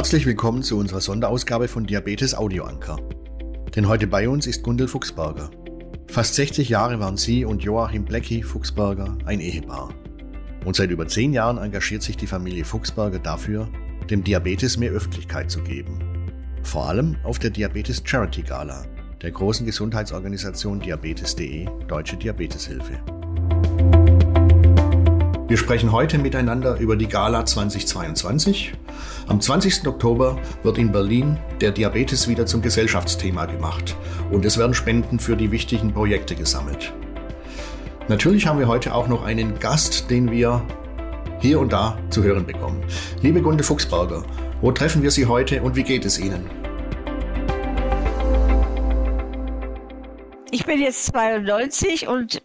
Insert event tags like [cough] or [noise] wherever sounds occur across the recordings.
Herzlich willkommen zu unserer Sonderausgabe von Diabetes Audio Anker. Denn heute bei uns ist Gundel Fuchsberger. Fast 60 Jahre waren sie und Joachim Blecki Fuchsberger ein Ehepaar. Und seit über zehn Jahren engagiert sich die Familie Fuchsberger dafür, dem Diabetes mehr Öffentlichkeit zu geben. Vor allem auf der Diabetes Charity Gala, der großen Gesundheitsorganisation Diabetes.de Deutsche Diabeteshilfe. Wir sprechen heute miteinander über die Gala 2022. Am 20. Oktober wird in Berlin der Diabetes wieder zum Gesellschaftsthema gemacht und es werden Spenden für die wichtigen Projekte gesammelt. Natürlich haben wir heute auch noch einen Gast, den wir hier und da zu hören bekommen. Liebe Gunde Fuchsberger, wo treffen wir Sie heute und wie geht es Ihnen? Ich bin jetzt 92 und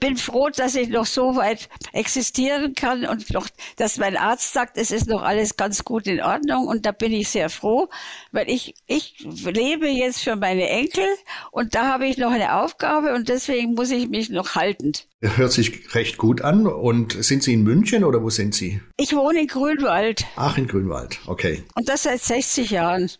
bin froh, dass ich noch so weit existieren kann und noch, dass mein Arzt sagt, es ist noch alles ganz gut in Ordnung und da bin ich sehr froh, weil ich, ich lebe jetzt für meine Enkel und da habe ich noch eine Aufgabe und deswegen muss ich mich noch halten. Hört sich recht gut an. Und sind Sie in München oder wo sind Sie? Ich wohne in Grünwald. Ach, in Grünwald, okay. Und das seit 60 Jahren.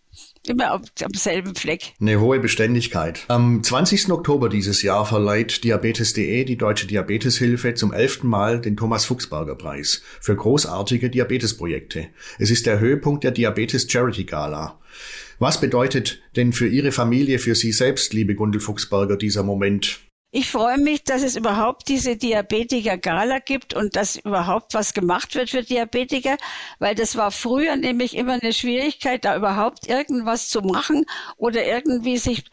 Immer am, am selben Fleck. Eine hohe Beständigkeit. Am 20. Oktober dieses Jahr verleiht Diabetes.de die Deutsche Diabeteshilfe zum elften Mal den Thomas Fuchsberger Preis für großartige Diabetesprojekte. Es ist der Höhepunkt der Diabetes Charity Gala. Was bedeutet denn für Ihre Familie, für Sie selbst, liebe Gundel Fuchsberger, dieser Moment? Ich freue mich, dass es überhaupt diese Diabetiker-Gala gibt und dass überhaupt was gemacht wird für Diabetiker, weil das war früher nämlich immer eine Schwierigkeit, da überhaupt irgendwas zu machen oder irgendwie sich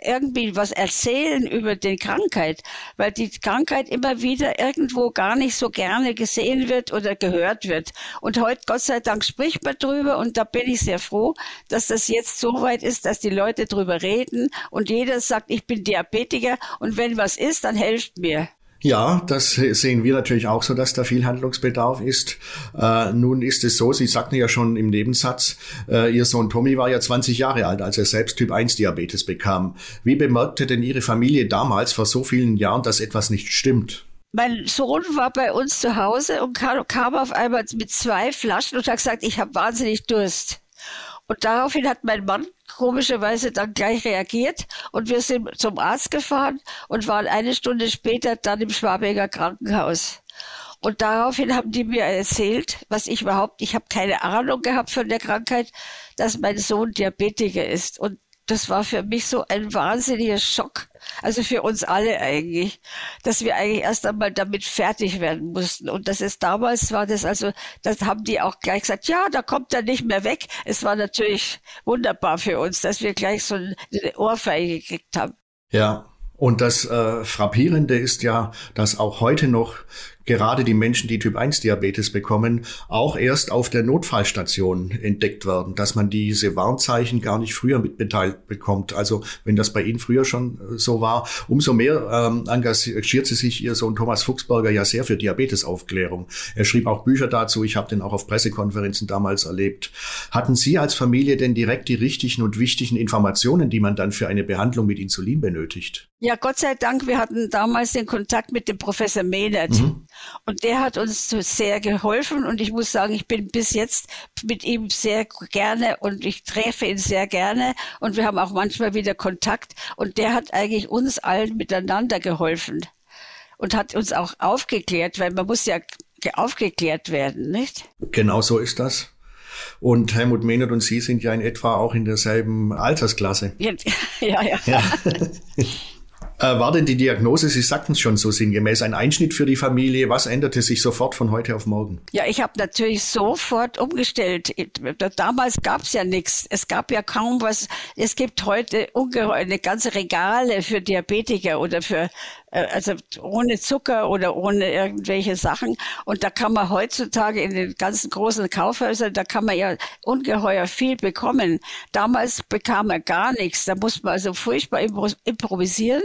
irgendwie was erzählen über die Krankheit, weil die Krankheit immer wieder irgendwo gar nicht so gerne gesehen wird oder gehört wird. Und heute, Gott sei Dank, spricht man drüber und da bin ich sehr froh, dass das jetzt so weit ist, dass die Leute drüber reden und jeder sagt, ich bin Diabetiker und wenn was ist, dann helft mir. Ja, das sehen wir natürlich auch so, dass da viel Handlungsbedarf ist. Äh, nun ist es so, Sie sagten ja schon im Nebensatz, äh, Ihr Sohn Tommy war ja 20 Jahre alt, als er selbst Typ 1 Diabetes bekam. Wie bemerkte denn Ihre Familie damals vor so vielen Jahren, dass etwas nicht stimmt? Mein Sohn war bei uns zu Hause und kam, kam auf einmal mit zwei Flaschen und hat gesagt, ich habe wahnsinnig Durst. Und daraufhin hat mein Mann komischerweise dann gleich reagiert und wir sind zum Arzt gefahren und waren eine Stunde später dann im Schwabinger Krankenhaus. Und daraufhin haben die mir erzählt, was ich überhaupt, ich habe keine Ahnung gehabt von der Krankheit, dass mein Sohn Diabetiker ist. Und das war für mich so ein wahnsinniger Schock, also für uns alle eigentlich, dass wir eigentlich erst einmal damit fertig werden mussten. Und das ist damals war das also, das haben die auch gleich gesagt, ja, da kommt er nicht mehr weg. Es war natürlich wunderbar für uns, dass wir gleich so eine Ohrfeige gekriegt haben. Ja, und das äh, Frappierende ist ja, dass auch heute noch gerade die Menschen, die Typ 1 Diabetes bekommen, auch erst auf der Notfallstation entdeckt werden, dass man diese Warnzeichen gar nicht früher mitbeteiligt bekommt. Also wenn das bei Ihnen früher schon äh, so war, umso mehr ähm, engagiert sie sich Ihr Sohn Thomas Fuchsberger ja sehr für Diabetesaufklärung. Er schrieb auch Bücher dazu, ich habe den auch auf Pressekonferenzen damals erlebt. Hatten Sie als Familie denn direkt die richtigen und wichtigen Informationen, die man dann für eine Behandlung mit Insulin benötigt? Ja, Gott sei Dank, wir hatten damals den Kontakt mit dem Professor Mehnert. Mhm. Und der hat uns sehr geholfen und ich muss sagen, ich bin bis jetzt mit ihm sehr gerne und ich treffe ihn sehr gerne und wir haben auch manchmal wieder Kontakt und der hat eigentlich uns allen miteinander geholfen und hat uns auch aufgeklärt, weil man muss ja aufgeklärt werden, nicht? Genau so ist das. Und Helmut Mehnert und Sie sind ja in etwa auch in derselben Altersklasse. [laughs] Ja, ja. ja. ja. [laughs] Äh, war denn die Diagnose, Sie sagten es schon so sinngemäß, ein Einschnitt für die Familie? Was änderte sich sofort von heute auf morgen? Ja, ich habe natürlich sofort umgestellt. Damals gab es ja nichts. Es gab ja kaum was. Es gibt heute ungeheuer eine ganze Regale für Diabetiker oder für also ohne Zucker oder ohne irgendwelche Sachen. Und da kann man heutzutage in den ganzen großen Kaufhäusern, da kann man ja ungeheuer viel bekommen. Damals bekam man gar nichts. Da muss man also furchtbar improvisieren.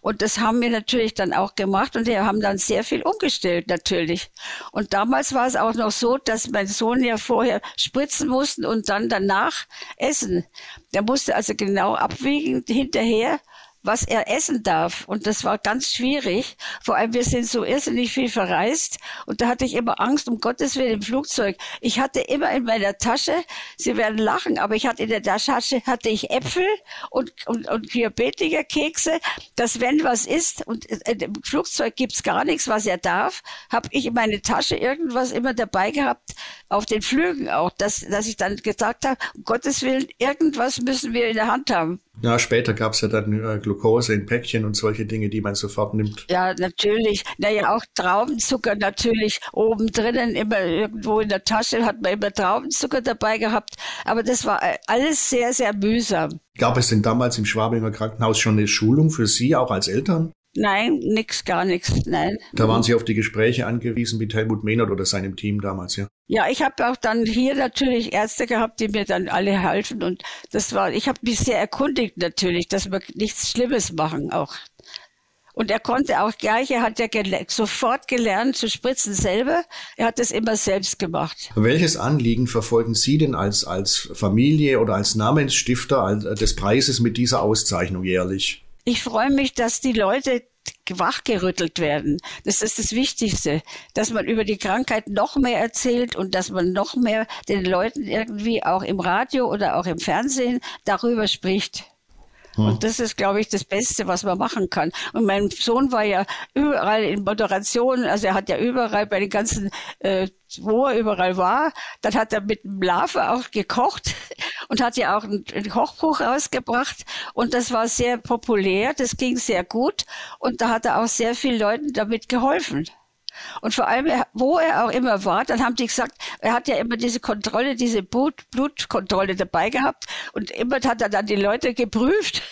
Und das haben wir natürlich dann auch gemacht und wir haben dann sehr viel umgestellt natürlich. Und damals war es auch noch so, dass mein Sohn ja vorher spritzen musste und dann danach essen. Der musste also genau abwiegen hinterher was er essen darf. Und das war ganz schwierig. Vor allem, wir sind so irrsinnig viel verreist. Und da hatte ich immer Angst, um Gottes Willen im Flugzeug. Ich hatte immer in meiner Tasche, Sie werden lachen, aber ich hatte in der Tasche hatte ich Äpfel und, und, und Diabetikerkekse, dass wenn was ist und im Flugzeug gibt's gar nichts, was er darf, habe ich in meine Tasche irgendwas immer dabei gehabt, auf den Flügen auch, dass, dass ich dann gesagt habe, um Gottes Willen, irgendwas müssen wir in der Hand haben. Ja, später gab's ja dann äh, Glucose in Päckchen und solche Dinge, die man sofort nimmt. Ja, natürlich. Naja, auch Traubenzucker natürlich oben drinnen, immer irgendwo in der Tasche hat man immer Traubenzucker dabei gehabt. Aber das war äh, alles sehr, sehr mühsam. Gab es denn damals im Schwabinger Krankenhaus schon eine Schulung für Sie, auch als Eltern? Nein, nix, gar nichts, nein. Da waren Sie auf die Gespräche angewiesen mit Helmut Mehnert oder seinem Team damals, ja? Ja, ich habe auch dann hier natürlich Ärzte gehabt, die mir dann alle halfen und das war, ich habe mich sehr erkundigt natürlich, dass wir nichts Schlimmes machen auch. Und er konnte auch gleich, er hat ja gel sofort gelernt zu spritzen selber. Er hat das immer selbst gemacht. Welches Anliegen verfolgen Sie denn als, als Familie oder als Namensstifter des Preises mit dieser Auszeichnung jährlich? Ich freue mich, dass die Leute wachgerüttelt werden. Das ist das Wichtigste, dass man über die Krankheit noch mehr erzählt und dass man noch mehr den Leuten irgendwie auch im Radio oder auch im Fernsehen darüber spricht. Hm. Und das ist, glaube ich, das Beste, was man machen kann. Und mein Sohn war ja überall in Moderation, also er hat ja überall bei den ganzen, äh, wo er überall war, dann hat er mit dem Lava auch gekocht und hat ja auch ein, ein Kochbuch rausgebracht. Und das war sehr populär, das ging sehr gut. Und da hat er auch sehr vielen Leuten damit geholfen. Und vor allem, wo er auch immer war, dann haben die gesagt, er hat ja immer diese Kontrolle, diese Blut, Blutkontrolle dabei gehabt und immer hat er dann die Leute geprüft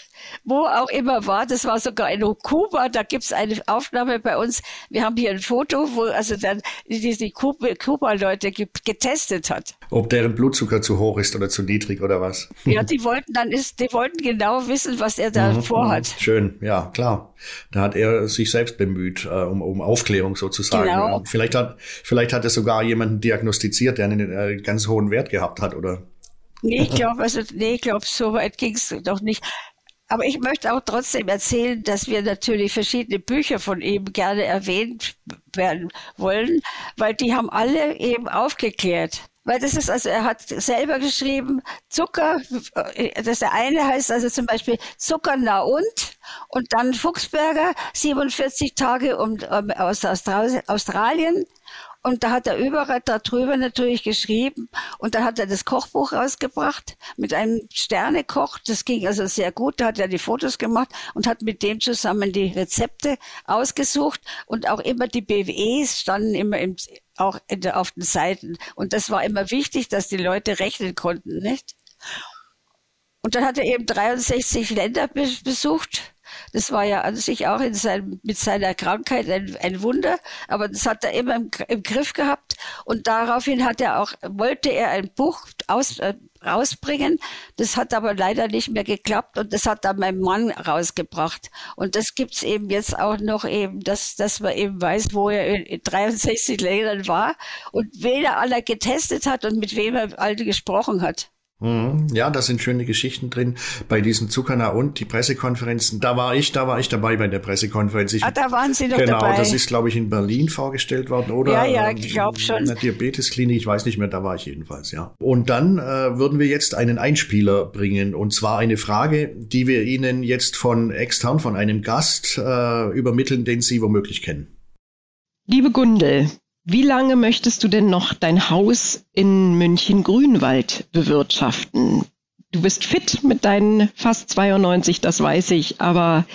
wo auch immer war. Das war sogar in Kuba. Da gibt's eine Aufnahme bei uns. Wir haben hier ein Foto, wo also dann diese Kuba-Leute getestet hat. Ob deren Blutzucker zu hoch ist oder zu niedrig oder was? Ja, die wollten dann ist, die wollten genau wissen, was er da mhm, vorhat. Mhm. Schön, ja, klar. Da hat er sich selbst bemüht, äh, um, um Aufklärung sozusagen. Genau. Ja. Vielleicht hat, vielleicht hat er sogar jemanden diagnostiziert, der einen äh, ganz hohen Wert gehabt hat, oder? Nee, ich glaube, also, nee, ich glaube, so weit ging's doch nicht. Aber ich möchte auch trotzdem erzählen, dass wir natürlich verschiedene Bücher von ihm gerne erwähnt werden wollen, weil die haben alle eben aufgeklärt. Weil das ist, also er hat selber geschrieben, Zucker, äh, das der eine heißt also zum Beispiel Zucker na und und dann Fuchsberger, 47 Tage um, um, aus Australien und da hat er überall darüber natürlich geschrieben. Und dann hat er das Kochbuch rausgebracht mit einem Sternekoch. Das ging also sehr gut. Da hat er die Fotos gemacht und hat mit dem zusammen die Rezepte ausgesucht. Und auch immer die BWEs standen immer im, auch der, auf den Seiten. Und das war immer wichtig, dass die Leute rechnen konnten, nicht? Und dann hat er eben 63 Länder besucht das war ja an sich auch in seinem, mit seiner Krankheit ein, ein Wunder, aber das hat er immer im, im, Griff gehabt und daraufhin hat er auch, wollte er ein Buch aus, äh, rausbringen. Das hat aber leider nicht mehr geklappt und das hat dann mein Mann rausgebracht. Und das gibt's eben jetzt auch noch eben, dass, dass man eben weiß, wo er in 63 Ländern war und wen er alle getestet hat und mit wem er alle gesprochen hat. Mhm. Ja, da sind schöne Geschichten drin. Bei diesem Zuckerner und die Pressekonferenzen, da war ich, da war ich dabei bei der Pressekonferenz. Ich, ah, da waren Sie doch genau, dabei. Genau, das ist, glaube ich, in Berlin vorgestellt worden, oder? Ja, ja, ich glaube schon. In der Diabetesklinik, ich weiß nicht mehr, da war ich jedenfalls, ja. Und dann äh, würden wir jetzt einen Einspieler bringen, und zwar eine Frage, die wir Ihnen jetzt von extern, von einem Gast äh, übermitteln, den Sie womöglich kennen. Liebe Gundel, wie lange möchtest du denn noch dein Haus in München-Grünwald bewirtschaften? Du bist fit mit deinen fast 92, das weiß ich, aber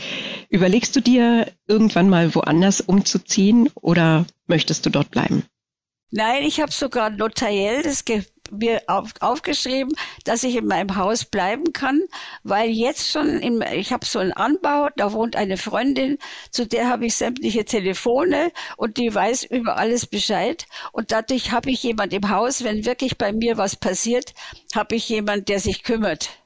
überlegst du dir irgendwann mal woanders umzuziehen oder möchtest du dort bleiben? Nein, ich habe sogar notariell das mir auf, aufgeschrieben, dass ich in meinem Haus bleiben kann, weil jetzt schon, in, ich habe so einen Anbau, da wohnt eine Freundin, zu der habe ich sämtliche Telefone und die weiß über alles Bescheid. Und dadurch habe ich jemand im Haus, wenn wirklich bei mir was passiert, habe ich jemand, der sich kümmert.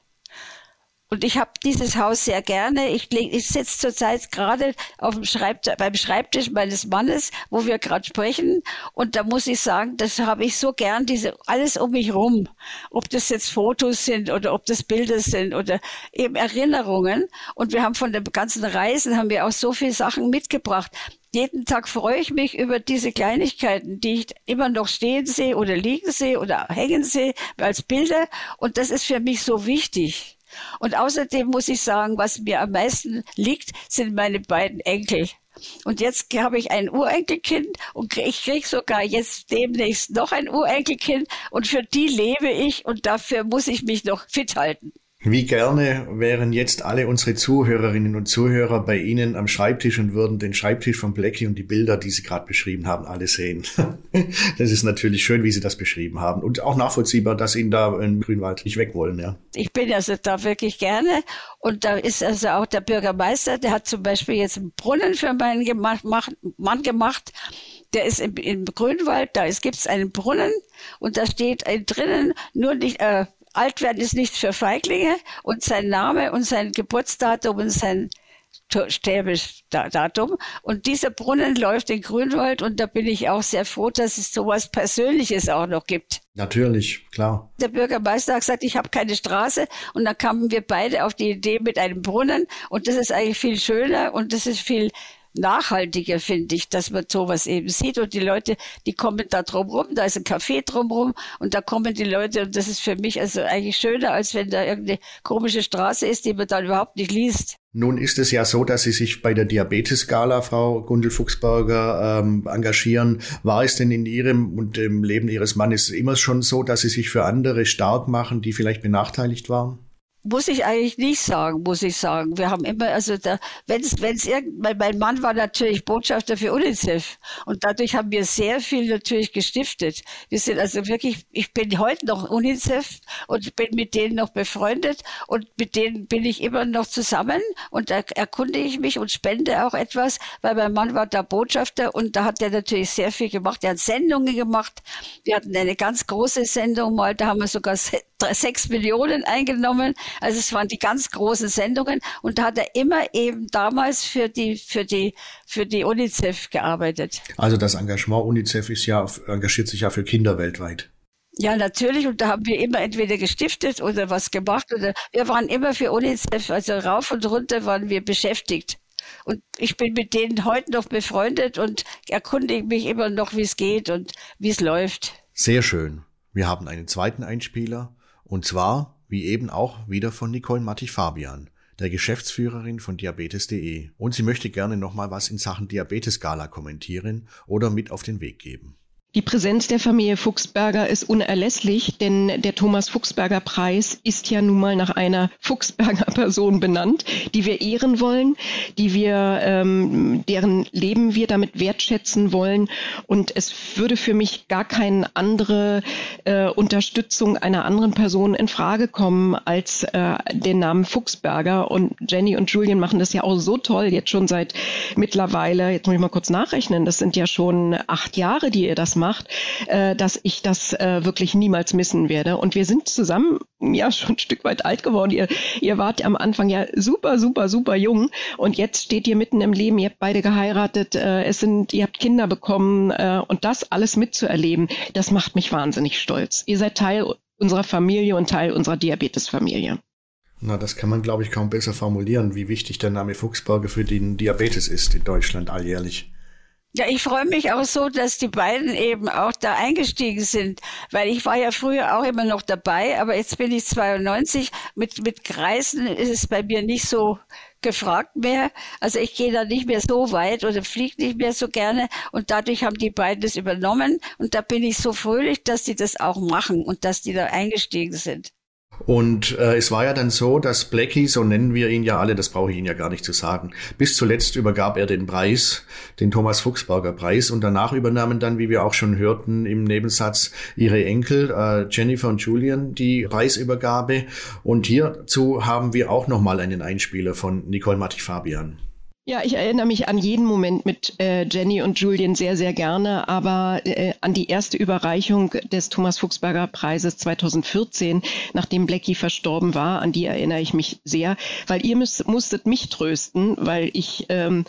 Und ich habe dieses Haus sehr gerne. Ich, ich sitze zurzeit gerade auf dem Schreibtisch, beim Schreibtisch meines Mannes, wo wir gerade sprechen. Und da muss ich sagen, das habe ich so gern, diese alles um mich rum. Ob das jetzt Fotos sind oder ob das Bilder sind oder eben Erinnerungen. Und wir haben von den ganzen Reisen haben wir auch so viele Sachen mitgebracht jeden Tag freue ich mich über diese Kleinigkeiten, die ich immer noch stehen sehe oder liegen sehe oder hängen sehe als Bilder. Und das ist für mich so wichtig. Und außerdem muss ich sagen, was mir am meisten liegt, sind meine beiden Enkel. Und jetzt habe ich ein Urenkelkind und ich kriege sogar jetzt demnächst noch ein Urenkelkind und für die lebe ich und dafür muss ich mich noch fit halten. Wie gerne wären jetzt alle unsere Zuhörerinnen und Zuhörer bei Ihnen am Schreibtisch und würden den Schreibtisch von Blackie und die Bilder, die Sie gerade beschrieben haben, alle sehen. [laughs] das ist natürlich schön, wie Sie das beschrieben haben und auch nachvollziehbar, dass Ihnen da im Grünwald nicht weg wollen. Ja. Ich bin also da wirklich gerne und da ist also auch der Bürgermeister, der hat zum Beispiel jetzt einen Brunnen für meinen Mann gemacht. Der ist im, im Grünwald, da gibt es einen Brunnen und da steht drinnen nur nicht äh, alt werden ist nichts für Feiglinge und sein Name und sein Geburtsdatum und sein Sterbedatum. Und dieser Brunnen läuft in Grünwald und da bin ich auch sehr froh, dass es sowas Persönliches auch noch gibt. Natürlich, klar. Der Bürgermeister hat gesagt, ich habe keine Straße und dann kamen wir beide auf die Idee mit einem Brunnen und das ist eigentlich viel schöner und das ist viel nachhaltiger, finde ich, dass man sowas eben sieht. Und die Leute, die kommen da drum rum, da ist ein Café drumrum und da kommen die Leute und das ist für mich also eigentlich schöner, als wenn da irgendeine komische Straße ist, die man dann überhaupt nicht liest. Nun ist es ja so, dass Sie sich bei der Diabetes-Gala, Frau Gundel-Fuchsberger, ähm, engagieren. War es denn in Ihrem und im Leben Ihres Mannes immer schon so, dass Sie sich für andere stark machen, die vielleicht benachteiligt waren? Muss ich eigentlich nicht sagen, muss ich sagen. Wir haben immer, also da, wenn es, wenn es irgendwann, mein Mann war natürlich Botschafter für UNICEF und dadurch haben wir sehr viel natürlich gestiftet. Wir sind also wirklich, ich bin heute noch UNICEF und bin mit denen noch befreundet und mit denen bin ich immer noch zusammen und da erkunde ich mich und spende auch etwas, weil mein Mann war da Botschafter und da hat er natürlich sehr viel gemacht. Er hat Sendungen gemacht. Wir hatten eine ganz große Sendung mal, da haben wir sogar sechs Millionen eingenommen. Also es waren die ganz großen Sendungen und da hat er immer eben damals für die, für die, für die UNICEF gearbeitet. Also das Engagement UNICEF ist ja, engagiert sich ja für Kinder weltweit. Ja, natürlich. Und da haben wir immer entweder gestiftet oder was gemacht. Oder wir waren immer für UNICEF, also rauf und runter waren wir beschäftigt. Und ich bin mit denen heute noch befreundet und erkundige mich immer noch, wie es geht und wie es läuft. Sehr schön. Wir haben einen zweiten Einspieler und zwar, wie eben auch, wieder von Nicole Mattich-Fabian, der Geschäftsführerin von Diabetes.de. Und sie möchte gerne nochmal was in Sachen Diabetes-Gala kommentieren oder mit auf den Weg geben. Die Präsenz der Familie Fuchsberger ist unerlässlich, denn der Thomas Fuchsberger Preis ist ja nun mal nach einer Fuchsberger Person benannt, die wir ehren wollen, die wir, ähm, deren Leben wir damit wertschätzen wollen. Und es würde für mich gar keine andere äh, Unterstützung einer anderen Person in Frage kommen als äh, den Namen Fuchsberger. Und Jenny und Julian machen das ja auch so toll, jetzt schon seit mittlerweile, jetzt muss ich mal kurz nachrechnen, das sind ja schon acht Jahre, die ihr das macht, äh, dass ich das äh, wirklich niemals missen werde. Und wir sind zusammen ja schon ein Stück weit alt geworden. Ihr, ihr wart am Anfang ja super, super, super jung und jetzt steht ihr mitten im Leben. Ihr habt beide geheiratet, äh, es sind, ihr habt Kinder bekommen äh, und das alles mitzuerleben, das macht mich wahnsinnig stolz. Ihr seid Teil unserer Familie und Teil unserer Diabetesfamilie. Na, das kann man, glaube ich, kaum besser formulieren, wie wichtig der Name Fuchsberger für den Diabetes ist in Deutschland alljährlich. Ja, ich freue mich auch so, dass die beiden eben auch da eingestiegen sind, weil ich war ja früher auch immer noch dabei, aber jetzt bin ich 92. Mit, mit Kreisen ist es bei mir nicht so gefragt mehr. Also ich gehe da nicht mehr so weit oder fliege nicht mehr so gerne und dadurch haben die beiden das übernommen und da bin ich so fröhlich, dass die das auch machen und dass die da eingestiegen sind. Und äh, es war ja dann so, dass Blackie, so nennen wir ihn ja alle, das brauche ich Ihnen ja gar nicht zu sagen, bis zuletzt übergab er den Preis, den Thomas Fuchsberger Preis, und danach übernahmen dann, wie wir auch schon hörten im Nebensatz, ihre Enkel äh, Jennifer und Julian die Preisübergabe. Und hierzu haben wir auch nochmal einen Einspieler von Nicole Mattich-Fabian. Ja, ich erinnere mich an jeden Moment mit äh, Jenny und Julian sehr, sehr gerne, aber äh, an die erste Überreichung des Thomas Fuchsberger Preises 2014, nachdem Blackie verstorben war, an die erinnere ich mich sehr, weil ihr müsst, musstet mich trösten, weil ich, ähm,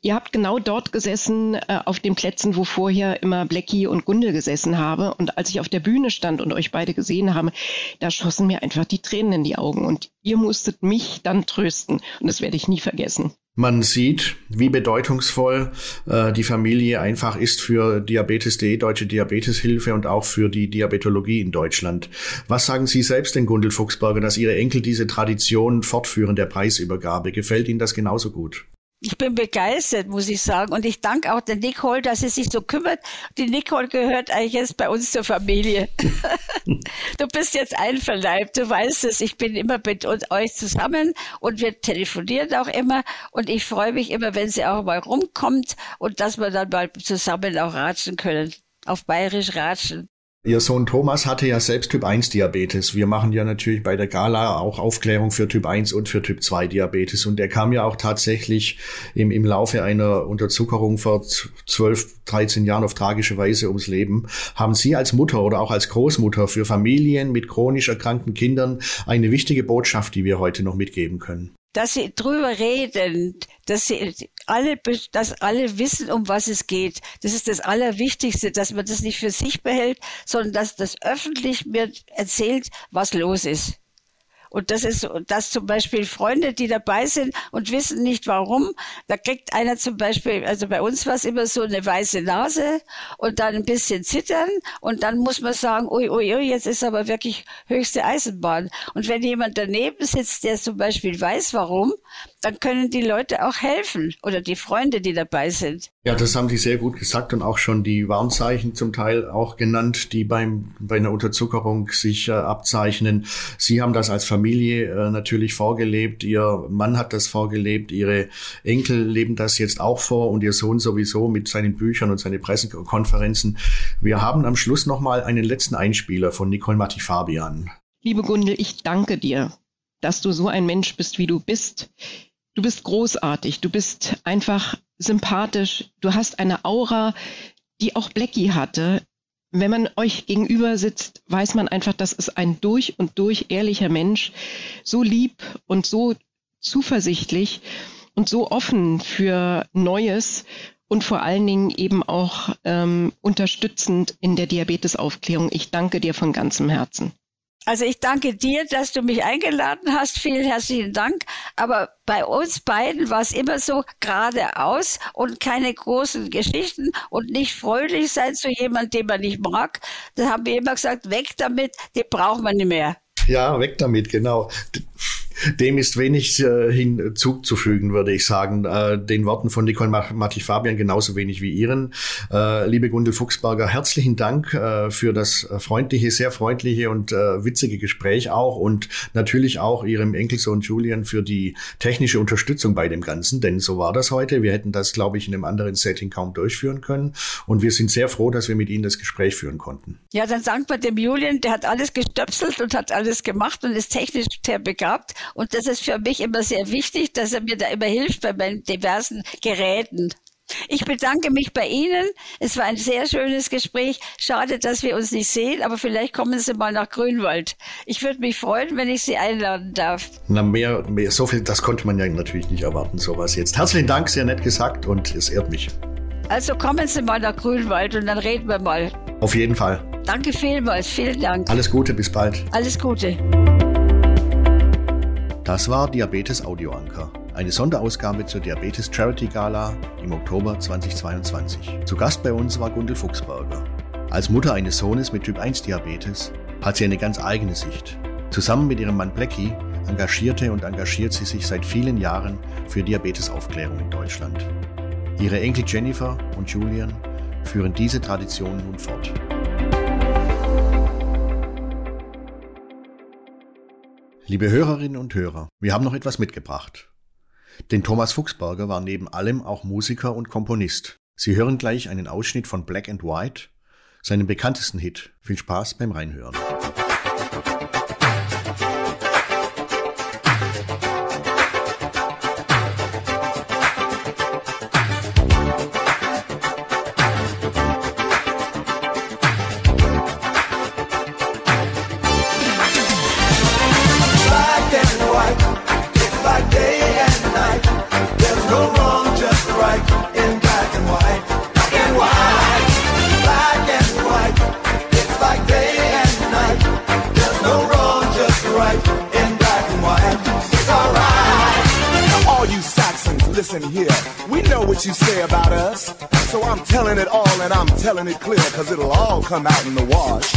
ihr habt genau dort gesessen, äh, auf den Plätzen, wo vorher immer Blackie und Gundel gesessen habe. Und als ich auf der Bühne stand und euch beide gesehen habe, da schossen mir einfach die Tränen in die Augen und ihr musstet mich dann trösten. Und das werde ich nie vergessen. Man sieht, wie bedeutungsvoll äh, die Familie einfach ist für Diabetes.de, Deutsche Diabeteshilfe und auch für die Diabetologie in Deutschland. Was sagen Sie selbst denn, Gundel Fuchsberger, dass Ihre Enkel diese Tradition fortführen der Preisübergabe? Gefällt Ihnen das genauso gut? Ich bin begeistert, muss ich sagen. Und ich danke auch der Nicole, dass sie sich so kümmert. Die Nicole gehört eigentlich jetzt bei uns zur Familie. [laughs] du bist jetzt einverleibt, du weißt es. Ich bin immer mit euch zusammen und wir telefonieren auch immer. Und ich freue mich immer, wenn sie auch mal rumkommt und dass wir dann mal zusammen auch ratschen können. Auf Bayerisch ratschen. Ihr Sohn Thomas hatte ja selbst Typ 1 Diabetes. Wir machen ja natürlich bei der Gala auch Aufklärung für Typ 1 und für Typ 2 Diabetes. Und er kam ja auch tatsächlich im, im Laufe einer Unterzuckerung vor 12, 13 Jahren auf tragische Weise ums Leben. Haben Sie als Mutter oder auch als Großmutter für Familien mit chronisch erkrankten Kindern eine wichtige Botschaft, die wir heute noch mitgeben können? dass sie drüber reden, dass sie alle, dass alle wissen, um was es geht. Das ist das Allerwichtigste, dass man das nicht für sich behält, sondern dass das öffentlich mir erzählt, was los ist. Und das ist, dass zum Beispiel Freunde, die dabei sind und wissen nicht warum, da kriegt einer zum Beispiel, also bei uns war es immer so eine weiße Nase und dann ein bisschen zittern und dann muss man sagen, ui, ui, ui, jetzt ist aber wirklich höchste Eisenbahn. Und wenn jemand daneben sitzt, der zum Beispiel weiß warum, dann können die Leute auch helfen oder die Freunde, die dabei sind. Ja, das haben Sie sehr gut gesagt und auch schon die Warnzeichen zum Teil auch genannt, die beim, bei einer Unterzuckerung sich äh, abzeichnen. Sie haben das als Familie äh, natürlich vorgelebt. Ihr Mann hat das vorgelebt. Ihre Enkel leben das jetzt auch vor und Ihr Sohn sowieso mit seinen Büchern und seinen Pressekonferenzen. Wir haben am Schluss nochmal einen letzten Einspieler von Nicole Matti-Fabian. Liebe Gundel, ich danke dir, dass du so ein Mensch bist, wie du bist. Du bist großartig, du bist einfach sympathisch, du hast eine Aura, die auch Blackie hatte. Wenn man euch gegenüber sitzt, weiß man einfach, das ist ein durch und durch ehrlicher Mensch, so lieb und so zuversichtlich und so offen für Neues und vor allen Dingen eben auch ähm, unterstützend in der Diabetesaufklärung. Ich danke dir von ganzem Herzen. Also ich danke dir, dass du mich eingeladen hast. Vielen herzlichen Dank. Aber bei uns beiden war es immer so geradeaus und keine großen Geschichten und nicht freundlich sein zu jemandem, den man nicht mag. Da haben wir immer gesagt, weg damit, den braucht man nicht mehr. Ja, weg damit, genau. Dem ist wenig äh, hinzuzufügen, würde ich sagen. Äh, den Worten von Nicole Matti Fabian genauso wenig wie Ihren. Äh, liebe Gundel Fuchsberger, herzlichen Dank äh, für das freundliche, sehr freundliche und äh, witzige Gespräch auch und natürlich auch Ihrem Enkelsohn Julian für die technische Unterstützung bei dem Ganzen, denn so war das heute. Wir hätten das, glaube ich, in einem anderen Setting kaum durchführen können und wir sind sehr froh, dass wir mit Ihnen das Gespräch führen konnten. Ja, dann danken wir dem Julian, der hat alles gestöpselt und hat alles gemacht und ist technisch sehr begabt und das ist für mich immer sehr wichtig, dass er mir da immer hilft bei meinen diversen Geräten. Ich bedanke mich bei Ihnen. Es war ein sehr schönes Gespräch. Schade, dass wir uns nicht sehen, aber vielleicht kommen Sie mal nach Grünwald. Ich würde mich freuen, wenn ich Sie einladen darf. Na, mehr, mehr, so viel, das konnte man ja natürlich nicht erwarten, sowas jetzt. Herzlichen Dank, sehr nett gesagt und es ehrt mich. Also kommen Sie mal nach Grünwald und dann reden wir mal. Auf jeden Fall. Danke vielmals, vielen Dank. Alles Gute, bis bald. Alles Gute. Das war Diabetes Audio Anker, eine Sonderausgabe zur Diabetes Charity Gala im Oktober 2022. Zu Gast bei uns war Gundel Fuchsberger. Als Mutter eines Sohnes mit Typ 1 Diabetes hat sie eine ganz eigene Sicht. Zusammen mit ihrem Mann Blackie engagierte und engagiert sie sich seit vielen Jahren für Diabetesaufklärung in Deutschland. Ihre Enkel Jennifer und Julian führen diese Tradition nun fort. Liebe Hörerinnen und Hörer, wir haben noch etwas mitgebracht. Denn Thomas Fuchsberger war neben allem auch Musiker und Komponist. Sie hören gleich einen Ausschnitt von Black and White, seinem bekanntesten Hit. Viel Spaß beim Reinhören. Telling it clear, cause it'll all come out in the wash.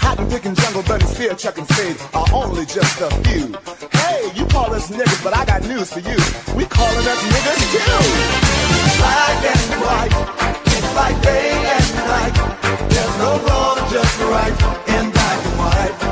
Cotton picking, jungle bunny, spear chucking spades are only just a few. Hey, you call us niggas, but I got news for you. We calling us niggas too. Black and white, it's like day and night. There's no wrong, just right in black and white.